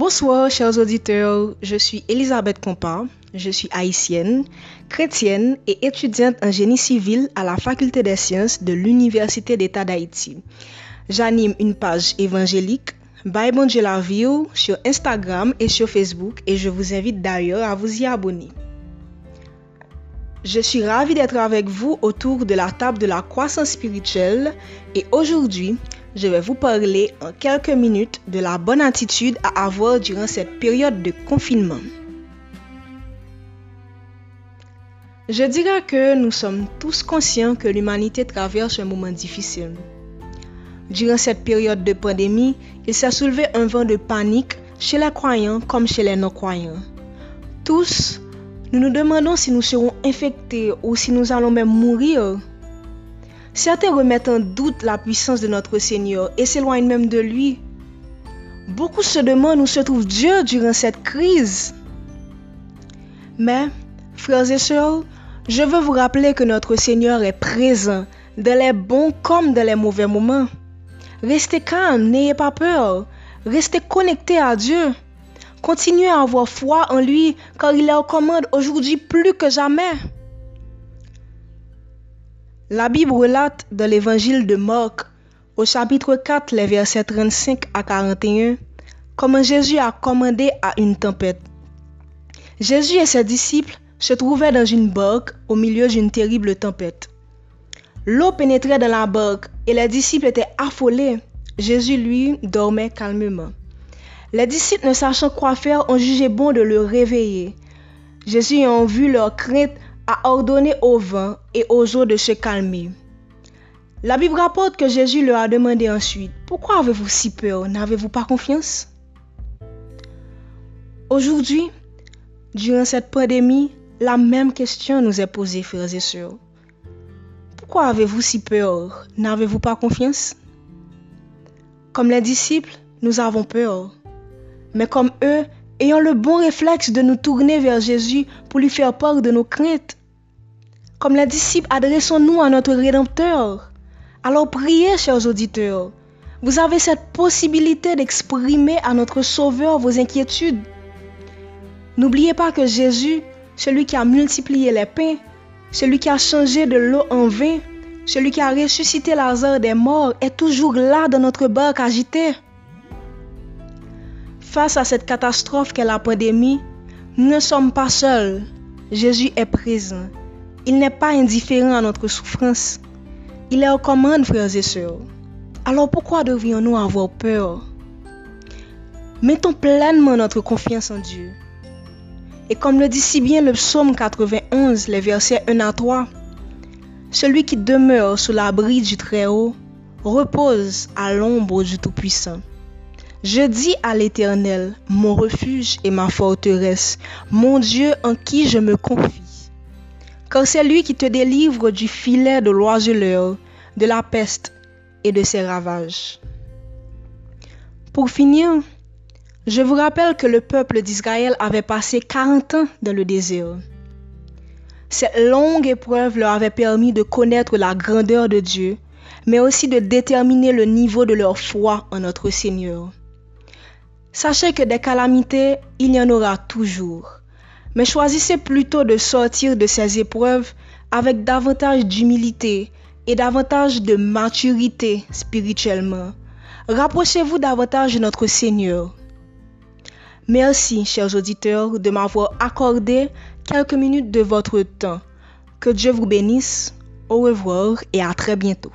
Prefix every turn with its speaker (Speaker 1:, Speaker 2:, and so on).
Speaker 1: Bonsoir, chers auditeurs. Je suis Elisabeth Compa. Je suis haïtienne, chrétienne et étudiante en génie civil à la Faculté des sciences de l'Université d'État d'Haïti. J'anime une page évangélique Bye Bon la vie sur Instagram et sur Facebook et je vous invite d'ailleurs à vous y abonner. Je suis ravie d'être avec vous autour de la table de la croissance spirituelle et aujourd'hui, je vais vous parler en quelques minutes de la bonne attitude à avoir durant cette période de confinement. Je dirais que nous sommes tous conscients que l'humanité traverse un moment difficile. Durant cette période de pandémie, il s'est soulevé un vent de panique chez les croyants comme chez les non-croyants. Tous, nous nous demandons si nous serons infectés ou si nous allons même mourir. Certains remettent en doute la puissance de notre Seigneur et s'éloignent même de lui. Beaucoup se demandent où se trouve Dieu durant cette crise. Mais, frères et sœurs, je veux vous rappeler que notre Seigneur est présent dans les bons comme dans les mauvais moments. Restez calme, n'ayez pas peur. Restez connectés à Dieu. Continuez à avoir foi en lui car il est aux aujourd'hui plus que jamais. La Bible relate dans l'évangile de Marc, au chapitre 4, les versets 35 à 41, comment Jésus a commandé à une tempête. Jésus et ses disciples se trouvaient dans une barque au milieu d'une terrible tempête. L'eau pénétrait dans la barque et les disciples étaient affolés. Jésus, lui, dormait calmement. Les disciples, ne sachant quoi faire, ont jugé bon de le réveiller. Jésus, ayant vu leur crainte, a ordonné au vent et aux eaux de se calmer. La Bible rapporte que Jésus leur a demandé ensuite, Pourquoi avez-vous si peur? N'avez-vous pas confiance Aujourd'hui, durant cette pandémie, la même question nous est posée, frères et sœurs. Pourquoi avez-vous si peur? N'avez-vous pas confiance Comme les disciples, nous avons peur. Mais comme eux, ayons le bon réflexe de nous tourner vers Jésus pour lui faire part de nos craintes. Comme les disciples, adressons-nous à notre Rédempteur. Alors priez, chers auditeurs. Vous avez cette possibilité d'exprimer à notre Sauveur vos inquiétudes. N'oubliez pas que Jésus, celui qui a multiplié les pains, celui qui a changé de l'eau en vin, celui qui a ressuscité Lazare des morts, est toujours là dans notre barque agitée. Face à cette catastrophe qu'est la pandémie, nous ne sommes pas seuls. Jésus est présent. Il n'est pas indifférent à notre souffrance. Il est aux commandes, frères et sœurs. Alors pourquoi devrions-nous avoir peur? Mettons pleinement notre confiance en Dieu. Et comme le dit si bien le psaume 91, les versets 1 à 3, celui qui demeure sous l'abri du Très-Haut repose à l'ombre du Tout-Puissant. Je dis à l'Éternel, mon refuge et ma forteresse, mon Dieu en qui je me confie. Car c'est lui qui te délivre du filet de l'oiseleur, de la peste et de ses ravages. Pour finir, je vous rappelle que le peuple d'Israël avait passé 40 ans dans le désert. Cette longue épreuve leur avait permis de connaître la grandeur de Dieu, mais aussi de déterminer le niveau de leur foi en notre Seigneur. Sachez que des calamités, il y en aura toujours, mais choisissez plutôt de sortir de ces épreuves avec davantage d'humilité et davantage de maturité spirituellement. Rapprochez-vous davantage de notre Seigneur. Merci, chers auditeurs, de m'avoir accordé quelques minutes de votre temps. Que Dieu vous bénisse. Au revoir et à très bientôt.